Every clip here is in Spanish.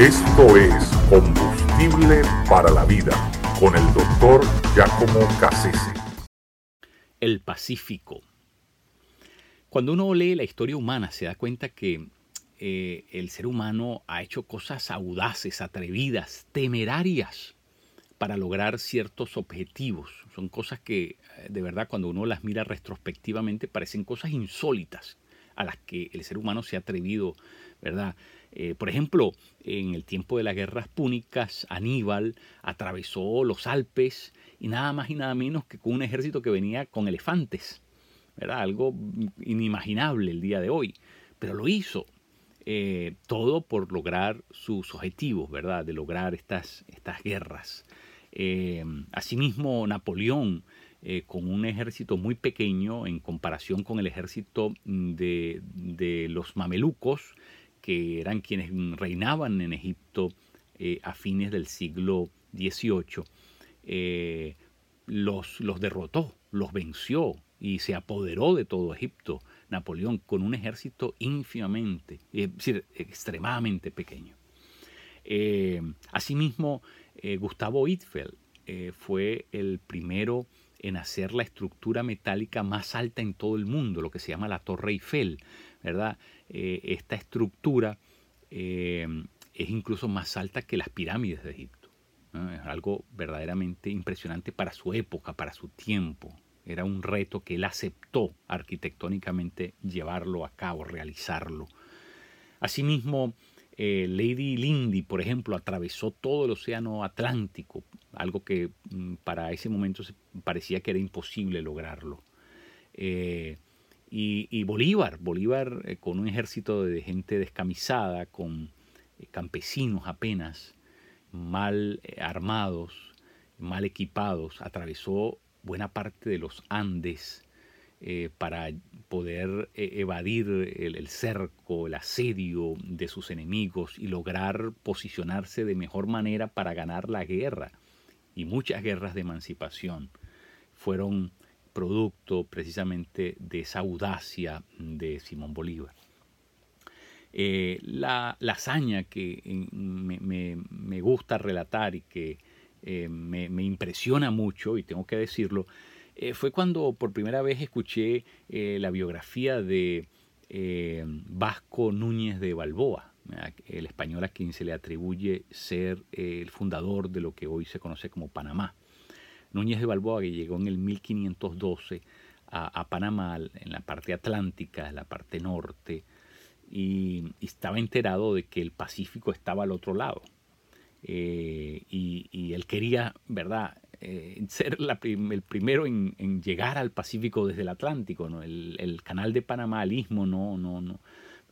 Esto es Combustible para la Vida con el doctor Giacomo Cassese. El Pacífico. Cuando uno lee la historia humana se da cuenta que eh, el ser humano ha hecho cosas audaces, atrevidas, temerarias para lograr ciertos objetivos. Son cosas que eh, de verdad cuando uno las mira retrospectivamente parecen cosas insólitas a las que el ser humano se ha atrevido, ¿verdad? Eh, por ejemplo, en el tiempo de las guerras púnicas, Aníbal atravesó los Alpes y nada más y nada menos que con un ejército que venía con elefantes. ¿verdad? Algo inimaginable el día de hoy. Pero lo hizo. Eh, todo por lograr sus objetivos, ¿verdad? De lograr estas, estas guerras. Eh, asimismo, Napoleón, con un ejército muy pequeño en comparación con el ejército de, de los mamelucos, que eran quienes reinaban en Egipto eh, a fines del siglo XVIII, eh, los, los derrotó, los venció y se apoderó de todo Egipto, Napoleón, con un ejército ínfimamente, es decir, extremadamente pequeño. Eh, asimismo, Gustavo Eiffel fue el primero en hacer la estructura metálica más alta en todo el mundo, lo que se llama la Torre Eiffel, ¿verdad? Eh, esta estructura eh, es incluso más alta que las pirámides de Egipto. Es algo verdaderamente impresionante para su época, para su tiempo. Era un reto que él aceptó arquitectónicamente llevarlo a cabo, realizarlo. Asimismo, eh, Lady Lindy, por ejemplo, atravesó todo el océano Atlántico, algo que mm, para ese momento parecía que era imposible lograrlo. Y, Bolívar, Bolívar eh, con un ejército de gente descamisada, con eh, campesinos apenas, mal eh, armados, mal equipados, atravesó buena parte de los Andes para poder evadir el, cerco, el asedio de sus enemigos y lograr posicionarse de mejor manera para ganar la guerra. Y muchas guerras de emancipación fueron producto precisamente de esa audacia de Simón Bolívar. Eh, la, hazaña que me, gusta relatar y que eh, me, impresiona mucho, y tengo que decirlo, eh, fue cuando por primera vez escuché la biografía de Vasco Núñez de Balboa, el español a quien se le atribuye ser el fundador de lo que hoy se conoce como Panamá. Núñez de Balboa, que llegó en el 1512 a, Panamá, en la parte atlántica, en la parte norte, y, estaba enterado de que el Pacífico estaba al otro lado. Eh, y, él quería, ¿verdad?, eh, ser el primero en, llegar al Pacífico desde el Atlántico, ¿no? El, canal de Panamá, el istmo, no, no, no,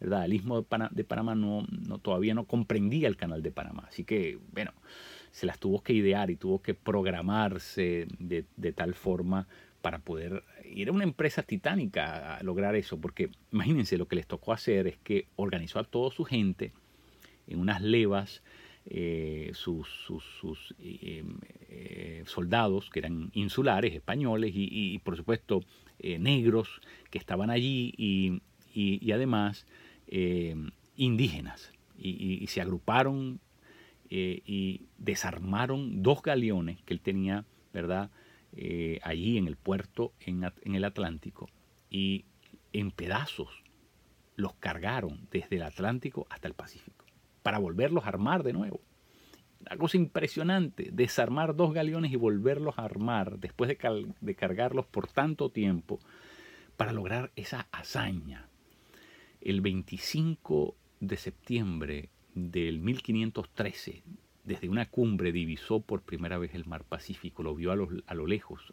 ¿verdad? El istmo de, Panamá no, todavía no comprendía el canal de Panamá. Así que, bueno, se las tuvo que idear y tuvo que programarse de, tal forma para poder ir a una empresa titánica a lograr eso, porque imagínense lo que les tocó hacer es que organizó a toda su gente en unas levas, eh, sus, eh, eh, soldados que eran insulares, españoles y, por supuesto negros que estaban allí y, además indígenas y, se agruparon eh, y desarmaron dos galeones que él tenía, ¿verdad? Eh, allí en el puerto en, el Atlántico y en pedazos los cargaron desde el Atlántico hasta el Pacífico para volverlos a armar de nuevo. Una cosa impresionante, desarmar dos galeones y volverlos a armar después de, de cargarlos por tanto tiempo para lograr esa hazaña. El 25 de septiembre del 1513, desde una cumbre divisó por primera vez el mar Pacífico, lo vio a lo, a lo lejos.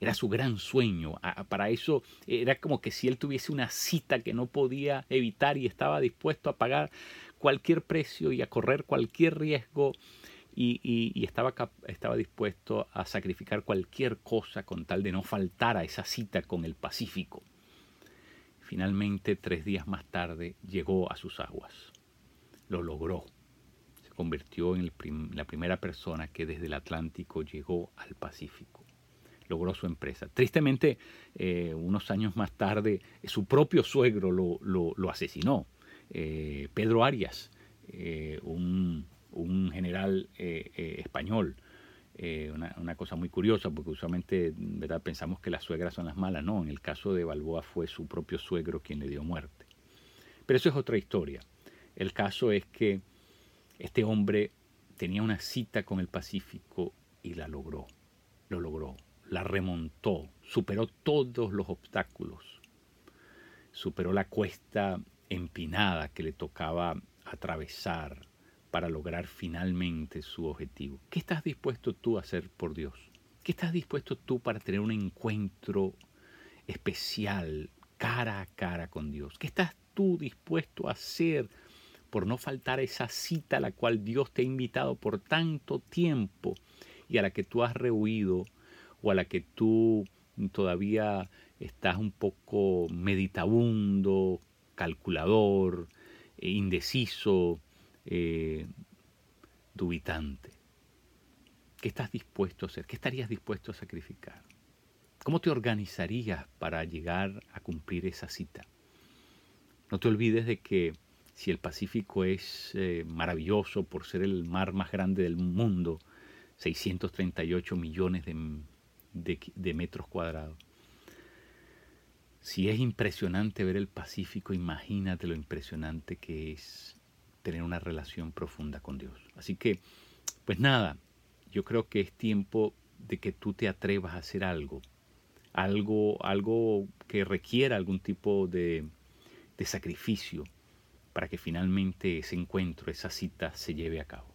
Era su gran sueño. Para eso era como que si él tuviese una cita que no podía evitar y estaba dispuesto a pagar cualquier precio y a correr cualquier riesgo y, estaba, estaba dispuesto a sacrificar cualquier cosa con tal de no faltar a esa cita con el Pacífico. Finalmente, tres días más tarde, llegó a sus aguas lo logró. Se convirtió en la primera persona que desde el Atlántico llegó al Pacífico. Logró su empresa. Tristemente, eh, unos años más tarde, su propio suegro lo, asesinó. Eh, Pedro Arias, eh, un, general español. Una, cosa muy curiosa, porque usualmente ¿verdad? pensamos que las suegras son las malas. No, en el caso de Balboa fue su propio suegro quien le dio muerte. Pero eso es otra historia. El caso es que este hombre tenía una cita con el Pacífico y la logró, lo logró, la remontó, superó todos los obstáculos, superó la cuesta empinada que le tocaba atravesar para lograr finalmente su objetivo. ¿Qué estás dispuesto tú a hacer por Dios? ¿Qué estás dispuesto tú para tener un encuentro especial, cara a cara con Dios? ¿Qué estás tú dispuesto a hacer por no faltar a esa cita a la cual Dios te ha invitado por tanto tiempo y a la que tú has rehuido o a la que tú todavía estás un poco meditabundo, calculador, eh, indeciso, eh, dubitante. ¿Qué estás dispuesto a hacer? ¿Qué estarías dispuesto a sacrificar? ¿Cómo te organizarías para llegar a cumplir esa cita? No te olvides de que si el Pacífico es eh, maravilloso por ser el mar más grande del mundo, 638 millones de, metros cuadrados, si es impresionante ver el Pacífico, imagínate lo impresionante que es tener una relación profunda con Dios. Así que, pues nada, yo creo que es tiempo de que tú te atrevas a hacer algo, algo, algo que requiera algún tipo de, de sacrificio para que finalmente ese encuentro, esa cita se lleve a cabo.